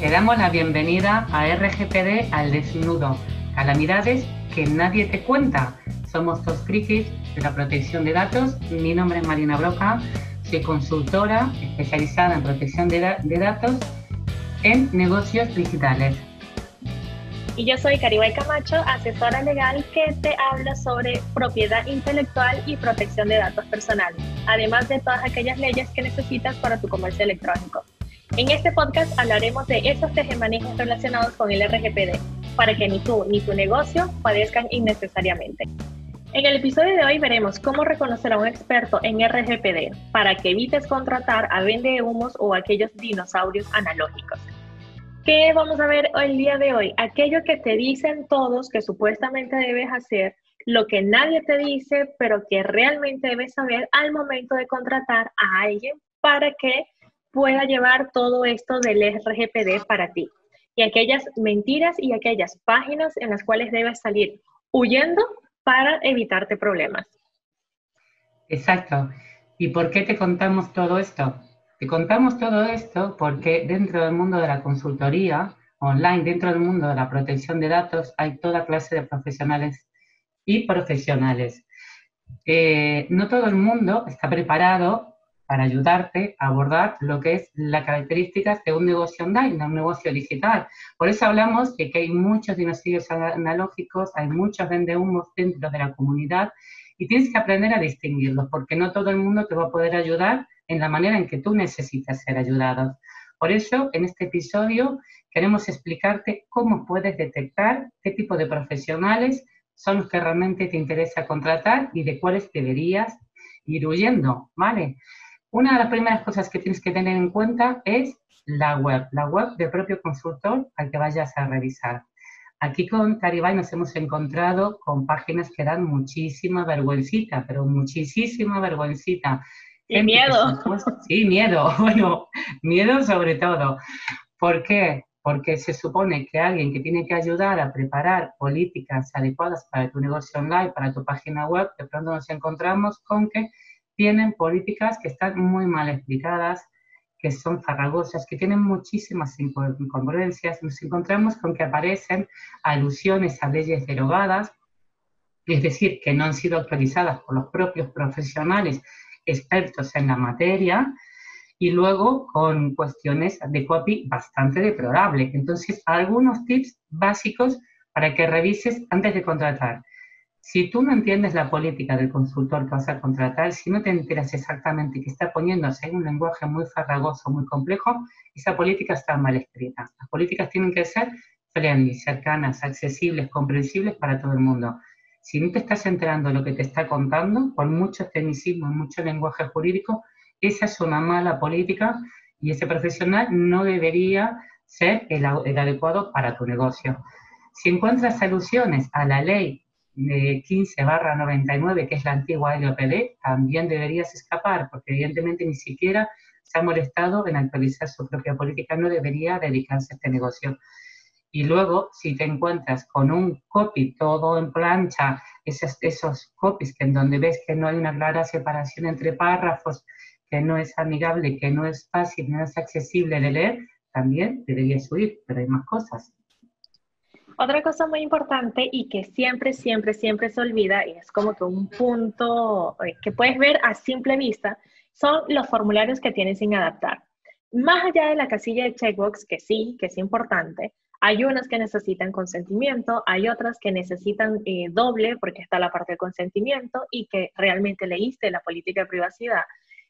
Te damos la bienvenida a RGPD al desnudo, calamidades que nadie te cuenta. Somos dos frikis de la protección de datos. Mi nombre es Marina Broca, soy consultora especializada en protección de, de datos en negocios digitales. Y yo soy Caribay Camacho, asesora legal que te habla sobre propiedad intelectual y protección de datos personales, además de todas aquellas leyes que necesitas para tu comercio electrónico. En este podcast hablaremos de esos tejemanejes relacionados con el RGPD, para que ni tú ni tu negocio padezcan innecesariamente. En el episodio de hoy veremos cómo reconocer a un experto en RGPD para que evites contratar a vendehumos o aquellos dinosaurios analógicos. ¿Qué vamos a ver el día de hoy? Aquello que te dicen todos que supuestamente debes hacer, lo que nadie te dice, pero que realmente debes saber al momento de contratar a alguien para que pueda llevar todo esto del RGPD para ti. Y aquellas mentiras y aquellas páginas en las cuales debes salir huyendo para evitarte problemas. Exacto. ¿Y por qué te contamos todo esto? Te contamos todo esto porque dentro del mundo de la consultoría online, dentro del mundo de la protección de datos, hay toda clase de profesionales y profesionales. Eh, no todo el mundo está preparado para ayudarte a abordar lo que es las características de un negocio online, de un negocio digital. Por eso hablamos de que hay muchos dinosaurios analógicos, hay muchos vendehumos dentro de la comunidad y tienes que aprender a distinguirlos, porque no todo el mundo te va a poder ayudar en la manera en que tú necesitas ser ayudado. Por eso, en este episodio queremos explicarte cómo puedes detectar qué tipo de profesionales son los que realmente te interesa contratar y de cuáles deberías ir huyendo, ¿vale? Una de las primeras cosas que tienes que tener en cuenta es la web, la web del propio consultor al que vayas a revisar. Aquí con Caribay nos hemos encontrado con páginas que dan muchísima vergüencita, pero muchísima vergüencita. Y miedo. sí, miedo. Bueno, miedo sobre todo. ¿Por qué? Porque se supone que alguien que tiene que ayudar a preparar políticas adecuadas para tu negocio online, para tu página web, de pronto nos encontramos con que tienen políticas que están muy mal explicadas, que son farragosas, que tienen muchísimas incongruencias. Nos encontramos con que aparecen alusiones a leyes derogadas, es decir, que no han sido actualizadas por los propios profesionales expertos en la materia, y luego con cuestiones de copy bastante deplorables. Entonces, algunos tips básicos para que revises antes de contratar. Si tú no entiendes la política del consultor que vas a contratar, si no te enteras exactamente que está poniéndose en un lenguaje muy farragoso, muy complejo, esa política está mal escrita. Las políticas tienen que ser friendly, cercanas, accesibles, comprensibles para todo el mundo. Si no te estás enterando lo que te está contando, con mucho tecnicismo y mucho lenguaje jurídico, esa es una mala política y ese profesional no debería ser el adecuado para tu negocio. Si encuentras alusiones a la ley de 15 barra 99, que es la antigua LOPD, también deberías escapar, porque evidentemente ni siquiera se ha molestado en actualizar su propia política, no debería dedicarse a este negocio. Y luego, si te encuentras con un copy todo en plancha, esos, esos copies que en donde ves que no hay una clara separación entre párrafos, que no es amigable, que no es fácil, no es accesible de leer, también deberías huir, pero hay más cosas. Otra cosa muy importante y que siempre, siempre, siempre se olvida, y es como que un punto eh, que puedes ver a simple vista, son los formularios que tienes sin adaptar. Más allá de la casilla de checkbox, que sí, que es importante, hay unas que necesitan consentimiento, hay otras que necesitan eh, doble porque está la parte de consentimiento y que realmente leíste la política de privacidad.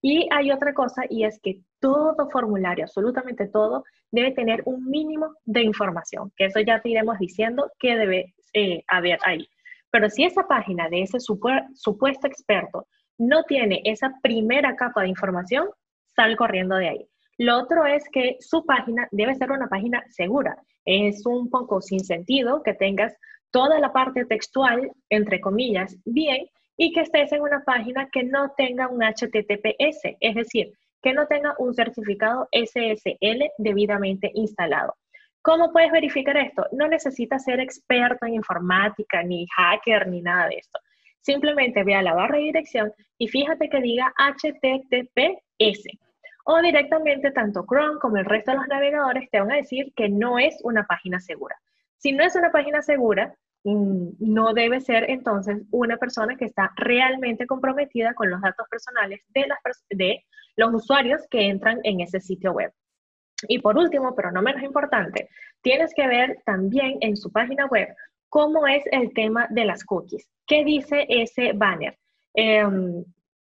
Y hay otra cosa y es que todo formulario, absolutamente todo, debe tener un mínimo de información, que eso ya te iremos diciendo que debe eh, haber ahí. Pero si esa página de ese supuesto experto no tiene esa primera capa de información, sal corriendo de ahí. Lo otro es que su página debe ser una página segura. Es un poco sin sentido que tengas toda la parte textual, entre comillas, bien, y que estés en una página que no tenga un HTTPS, es decir, que no tenga un certificado SSL debidamente instalado. ¿Cómo puedes verificar esto? No necesitas ser experto en informática, ni hacker, ni nada de esto. Simplemente ve a la barra de dirección y fíjate que diga HTTPS. o directamente tanto Chrome como el resto de los navegadores te van a decir que no es una página segura. Si no es una página segura, no debe ser entonces una persona que está realmente comprometida con los datos personales de los usuarios que entran en ese sitio web. Y por último, pero no menos importante, tienes que ver también en su página web cómo es el tema de las cookies. ¿Qué dice ese banner? Em,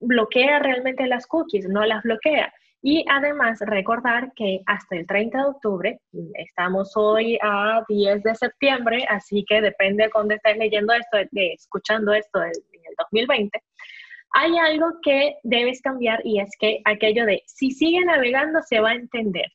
¿Bloquea realmente las cookies? ¿No las bloquea? Y además recordar que hasta el 30 de octubre, estamos hoy a 10 de septiembre, así que depende de cuando estés leyendo esto, de, escuchando esto en el 2020, hay algo que debes cambiar y es que aquello de si sigue navegando se va a entender.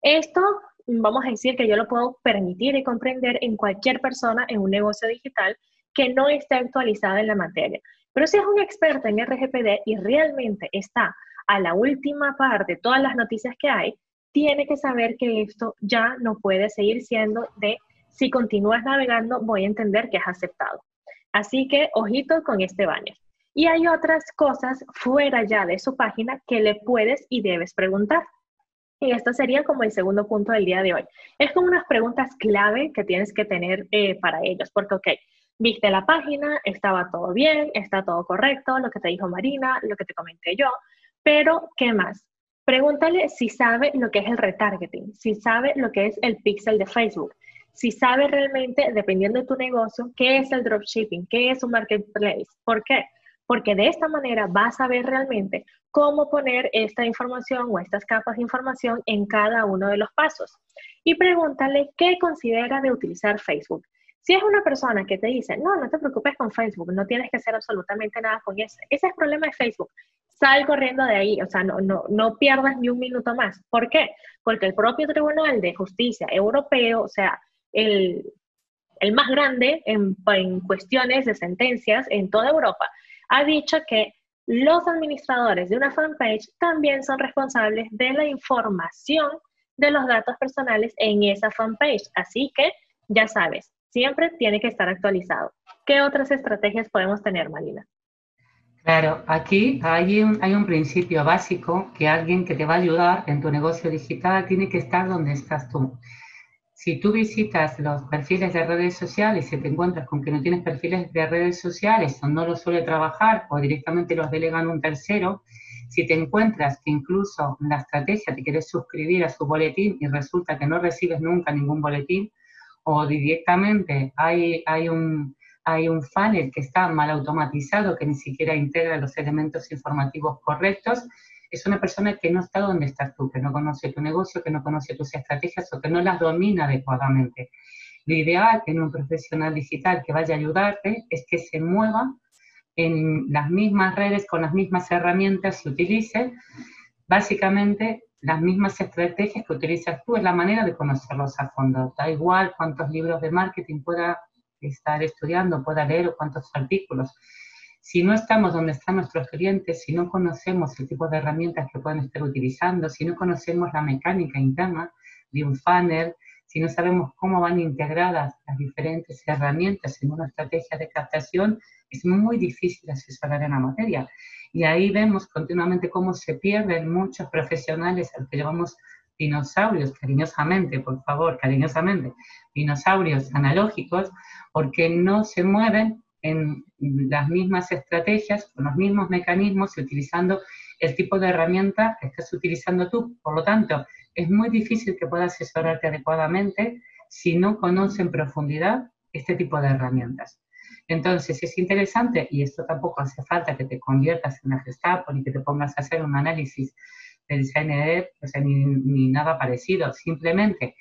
Esto vamos a decir que yo lo puedo permitir y comprender en cualquier persona en un negocio digital que no esté actualizada en la materia. Pero si es un experto en RGPD y realmente está a la última parte todas las noticias que hay, tiene que saber que esto ya no puede seguir siendo de si continúas navegando, voy a entender que has aceptado. Así que ojito con este banner. Y hay otras cosas fuera ya de su página que le puedes y debes preguntar. Y esto sería como el segundo punto del día de hoy. Es como unas preguntas clave que tienes que tener eh, para ellos, porque, ok, viste la página, estaba todo bien, está todo correcto, lo que te dijo Marina, lo que te comenté yo, pero, ¿qué más? Pregúntale si sabe lo que es el retargeting, si sabe lo que es el pixel de Facebook, si sabe realmente, dependiendo de tu negocio, qué es el dropshipping, qué es un marketplace. ¿Por qué? Porque de esta manera vas a ver realmente cómo poner esta información o estas capas de información en cada uno de los pasos. Y pregúntale qué considera de utilizar Facebook. Si es una persona que te dice, no, no te preocupes con Facebook, no tienes que hacer absolutamente nada con eso, ese es el problema de Facebook sal corriendo de ahí, o sea, no, no, no pierdas ni un minuto más. ¿Por qué? Porque el propio Tribunal de Justicia Europeo, o sea, el, el más grande en, en cuestiones de sentencias en toda Europa, ha dicho que los administradores de una fanpage también son responsables de la información de los datos personales en esa fanpage. Así que, ya sabes, siempre tiene que estar actualizado. ¿Qué otras estrategias podemos tener, Marina? Claro, aquí hay un, principio básico que alguien que te va a ayudar en tu negocio digital tiene que estar donde estás tú. Si tú visitas los perfiles de redes sociales y te encuentras con que no tienes perfiles de redes sociales o no los suele trabajar o directamente los delegan un tercero, si te encuentras que incluso la estrategia te quieres suscribir a su boletín y resulta que no recibes nunca ningún boletín o directamente hay, hay un, hay un funnel que está mal automatizado, que ni siquiera integra los elementos informativos correctos, es una persona que no está donde estás tú, que no conoce tu negocio, que no conoce tus estrategias o que no las domina adecuadamente. Lo ideal en un profesional digital que vaya a ayudarte es que se mueva en las mismas redes, con las mismas herramientas y utilice básicamente las mismas estrategias que utilizas tú. Es la manera de conocerlos a fondo. Da igual cuántos libros de marketing pueda estar estudiando, pueda leer cuántos artículos. Si no estamos donde están nuestros clientes, si no conocemos el tipo de herramientas que pueden estar utilizando, si no conocemos la mecánica interna de un funnel, si no sabemos cómo van integradas las diferentes herramientas en una estrategia de captación, es muy difícil asesorar en la materia. Y ahí vemos continuamente cómo se pierden muchos profesionales al que llamamos dinosaurios, cariñosamente, por favor, cariñosamente, dinosaurios analógicos, porque no se mueven en las mismas estrategias, con los mismos mecanismos y utilizando el tipo de herramienta que estás utilizando tú. Por lo tanto, es muy difícil que puedas asesorarte adecuadamente si no conoces en profundidad este tipo de herramientas. Entonces, es interesante, y esto tampoco hace falta que te conviertas en una Gestapo ni que te pongas a hacer un análisis de design ni, ni nada parecido, simplemente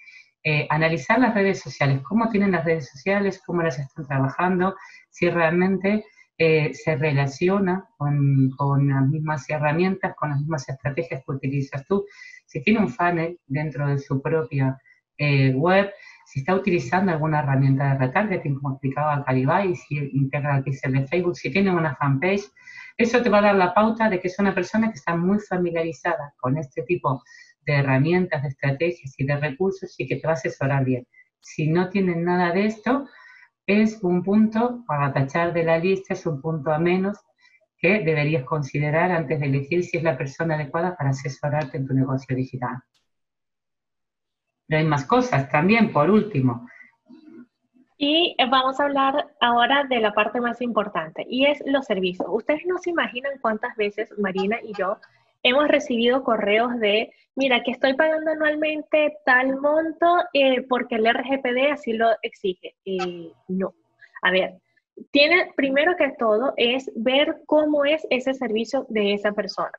eh, analizar las redes sociales, cómo tienen las redes sociales, cómo las están trabajando, si realmente eh, se relaciona con, con, las mismas herramientas, con las mismas estrategias que utilizas tú, si tiene un funnel dentro de su propia eh, web, si está utilizando alguna herramienta de retargeting, como explicaba Calibay, si integra el pixel de Facebook, si tiene una fanpage, eso te va a dar la pauta de que es una persona que está muy familiarizada con este tipo de herramientas, de estrategias y de recursos y que te va a asesorar bien. Si no tienen nada de esto, es un punto para tachar de la lista, es un punto a menos que deberías considerar antes de elegir si es la persona adecuada para asesorarte en tu negocio digital. Pero hay más cosas también, por último. Y vamos a hablar ahora de la parte más importante, y es los servicios. Ustedes no se imaginan cuántas veces Marina y yo hemos recibido correos de, mira, que estoy pagando anualmente tal monto eh, porque el RGPD así lo exige. y no. A ver, tiene primero que todo es ver cómo es ese servicio de esa persona.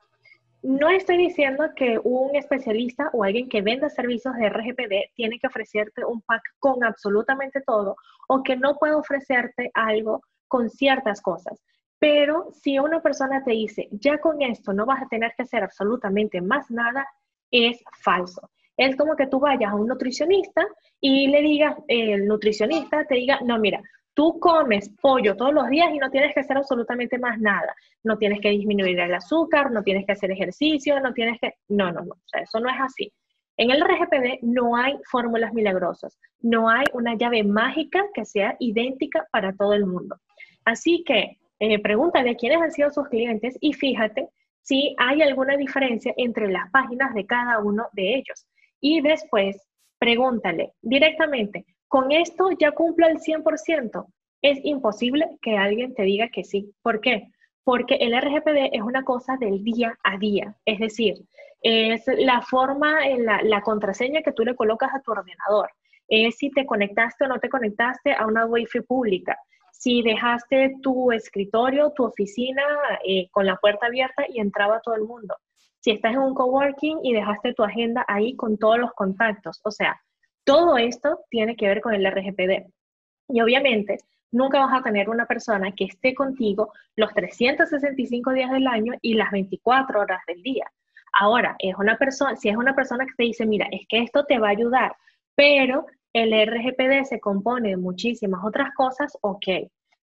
No estoy diciendo que un especialista o alguien que venda servicios de RGPD tiene que ofrecerte un pack con absolutamente todo o que no puede ofrecerte algo con ciertas cosas. Pero si una persona te dice, ya con esto no vas a tener que hacer absolutamente más nada, es falso. Es como que tú vayas a un nutricionista y le digas, el nutricionista te diga, no, mira, Tú comes pollo todos los días y no tienes que hacer absolutamente más nada. No tienes que disminuir el azúcar, no tienes que hacer ejercicio, no tienes que... No, no, no. O sea, eso no es así. En el RGPD no hay fórmulas milagrosas, no hay una llave mágica que sea idéntica para todo el mundo. Así que eh, pregúntale quiénes han sido sus clientes y fíjate si hay alguna diferencia entre las páginas de cada uno de ellos. Y después pregúntale directamente, con esto ya cumplo el 100%. Es imposible que alguien te diga que sí. ¿Por qué? Porque el RGPD es una cosa del día a día. Es decir, es la forma, la, la contraseña que tú le colocas a tu ordenador. Es si te conectaste o no te conectaste a una Wi-Fi pública. Si dejaste tu escritorio, tu oficina eh, con la puerta abierta y entraba todo el mundo. Si estás en un coworking y dejaste tu agenda ahí con todos los contactos. O sea, todo esto tiene que ver con el RGPD. Y obviamente, nunca vas a tener una persona que esté contigo los 365 días del año y las 24 horas del día. Ahora, es una persona, si es una persona que te dice, mira, es que esto te va a ayudar, pero el RGPD se compone de muchísimas otras cosas, ok,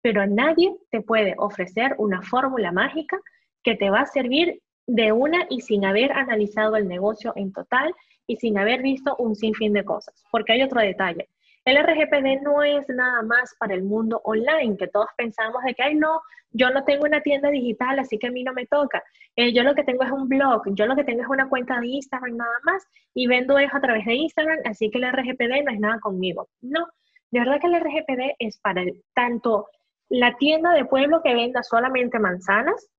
pero nadie te puede ofrecer una fórmula mágica que te va a servir de una y sin haber analizado el negocio en total y sin haber visto un sinfín de cosas. Porque hay otro detalle. El RGPD no es nada más para el mundo online, que todos pensamos de que, ay, no, yo no tengo una tienda digital, así que a mí no me toca. Eh, yo lo que tengo es un blog, yo lo que tengo es una cuenta de Instagram nada más y vendo eso a través de Instagram, así que el RGPD no es nada conmigo. No, de verdad que el RGPD es para el, tanto la tienda de pueblo que venda solamente manzanas,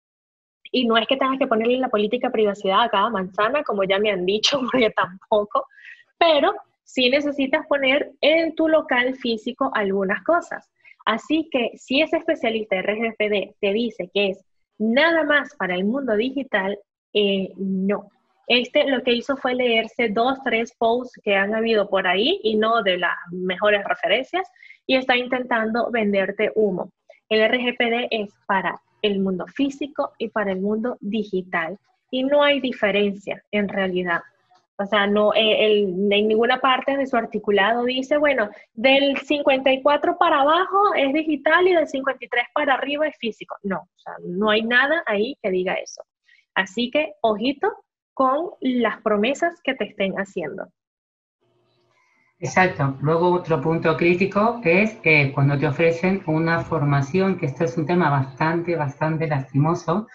y no es que tengas que ponerle la política privacidad a cada manzana, como ya me han dicho, porque tampoco, pero sí necesitas poner en tu local físico algunas cosas. Así que si ese especialista de RGPD te dice que es nada más para el mundo digital, eh, no. Este lo que hizo fue leerse dos, tres posts que han habido por ahí y no de las mejores referencias y está intentando venderte humo. El RGPD es para el mundo físico y para el mundo digital. Y no hay diferencia en realidad. O sea, no, eh, en ninguna parte de su articulado dice, bueno, del 54 para abajo es digital y del 53 para arriba es físico. No, o sea, no hay nada ahí que diga eso. Así que, ojito con las promesas que te estén haciendo. Exacto. Luego otro punto crítico es que cuando te ofrecen una formación, que esto es un tema bastante, bastante lastimoso,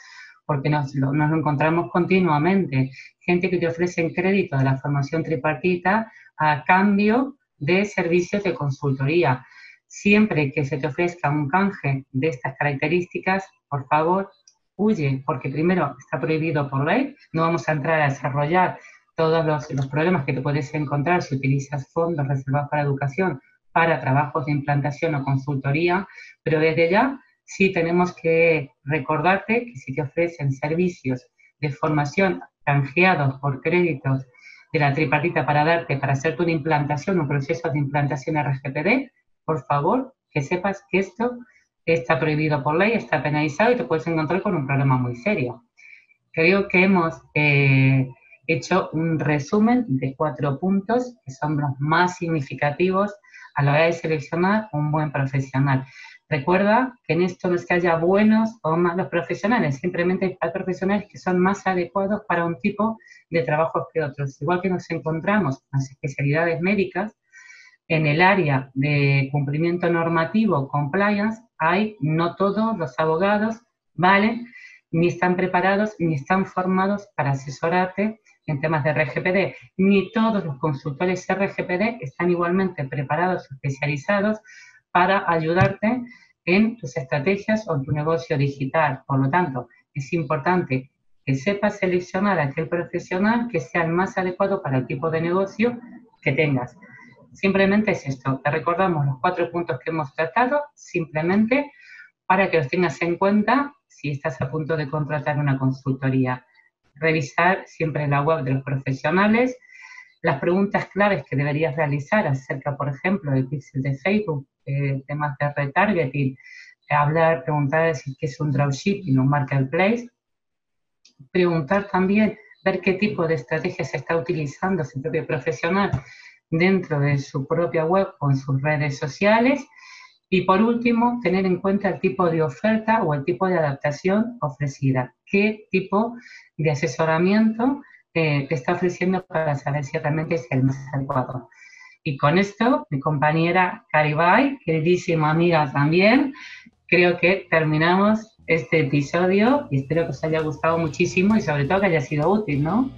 porque nos lo, encontramos continuamente. Gente que te ofrece crédito de la formación tripartita a cambio de servicios de consultoría. Siempre que se te ofrezca un canje de estas características, por favor, huye, porque primero está prohibido por ley, no vamos a entrar a desarrollar todos los, problemas que te puedes encontrar si utilizas fondos reservados para educación para trabajos de implantación o consultoría, pero desde ya sí tenemos que recordarte que si te ofrecen servicios de formación canjeados por créditos de la tripartita para darte, para hacerte una implantación, un proceso de implantación RGPD, por favor, que sepas que esto está prohibido por ley, está penalizado y te puedes encontrar con un problema muy serio. Creo que hemos eh, hecho un resumen de cuatro puntos que son los más significativos a la hora de seleccionar un buen profesional. Recuerda que en esto no es que haya buenos o malos profesionales, simplemente hay profesionales que son más adecuados para un tipo de trabajo que otros. Igual que nos encontramos con las especialidades médicas, en el área de cumplimiento normativo, compliance, hay no todos los abogados valen ni están preparados ni están formados para asesorarte en temas de RGPD, ni todos los consultores RGPD están igualmente preparados, especializados para ayudarte en tus estrategias o tu negocio digital. Por lo tanto, es importante que sepas seleccionar a aquel profesional que sea el más adecuado para el tipo de negocio que tengas. Simplemente es esto. Te recordamos los cuatro puntos que hemos tratado, simplemente para que los tengas en cuenta si estás a punto de contratar una consultoría. Revisar siempre la web de los profesionales, las preguntas claves que deberías realizar acerca, por ejemplo, del pixel de Facebook, eh, temas de retargeting, hablar, preguntar si es un dropshipping, un marketplace, preguntar también, ver qué tipo de estrategia se está utilizando su propio profesional dentro de su propia web en sus redes sociales. Y por último, tener en cuenta el tipo de oferta o el tipo de adaptación ofrecida. ¿Qué tipo de asesoramiento eh, te está ofreciendo para saber si realmente es el más adecuado? Y con esto, mi compañera Caribay, queridísima amiga también, creo que terminamos este episodio y espero que os haya gustado muchísimo y sobre todo que haya sido útil, ¿no?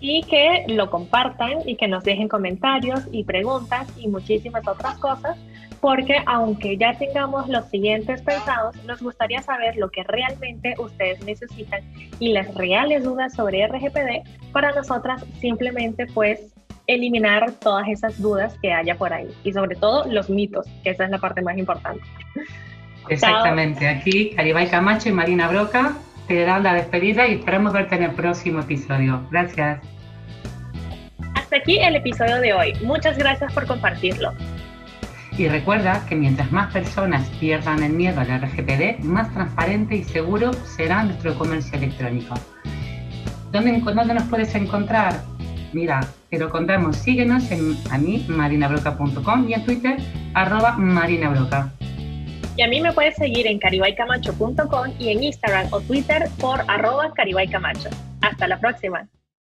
Y que lo compartan y que nos dejen comentarios y preguntas y muchísimas otras cosas, porque aunque ya tengamos los siguientes pensados, nos gustaría saber lo que realmente ustedes necesitan y las reales dudas sobre RGPD para nosotras simplemente pues eliminar todas esas dudas que haya por ahí y sobre todo los mitos, que esa es la parte más importante. Exactamente, aquí Caribay Camacho y Marina Broca te dan la despedida y esperamos verte en el próximo episodio. Gracias. Hasta aquí el episodio de hoy. Muchas gracias por compartirlo. Y recuerda que mientras más personas pierdan el miedo al RGPD, más transparente y seguro será nuestro comercio electrónico. ¿Dónde, nos puedes encontrar? Mira, te lo contamos. Síguenos en a mí, marinabroca.com y en Twitter, arroba marinabroca. Y a mí me puedes seguir en caribaycamacho.com y en Instagram o Twitter por arroba caribaycamacho. Hasta la próxima.